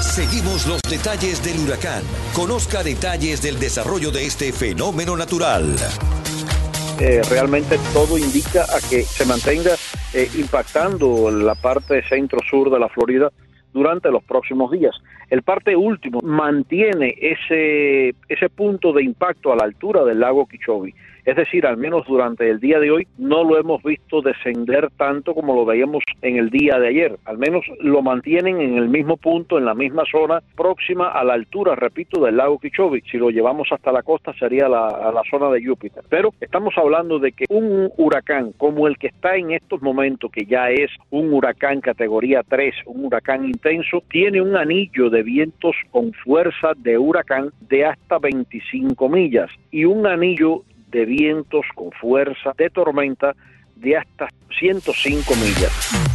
Seguimos los detalles del huracán. Conozca detalles del desarrollo de este fenómeno natural. Eh, realmente todo indica a que se mantenga eh, impactando la parte centro-sur de la Florida durante los próximos días. El parte último mantiene ese, ese punto de impacto a la altura del lago Kichobi. Es decir, al menos durante el día de hoy no lo hemos visto descender tanto como lo veíamos en el día de ayer. Al menos lo mantienen en el mismo punto, en la misma zona, próxima a la altura, repito, del lago Kichobi. Si lo llevamos hasta la costa sería la, a la zona de Júpiter. Pero estamos hablando de que un huracán como el que está en estos momentos, que ya es un huracán categoría 3, un huracán intenso, tiene un anillo de vientos con fuerza de huracán de hasta 25 millas y un anillo de vientos con fuerza de tormenta de hasta 105 millas.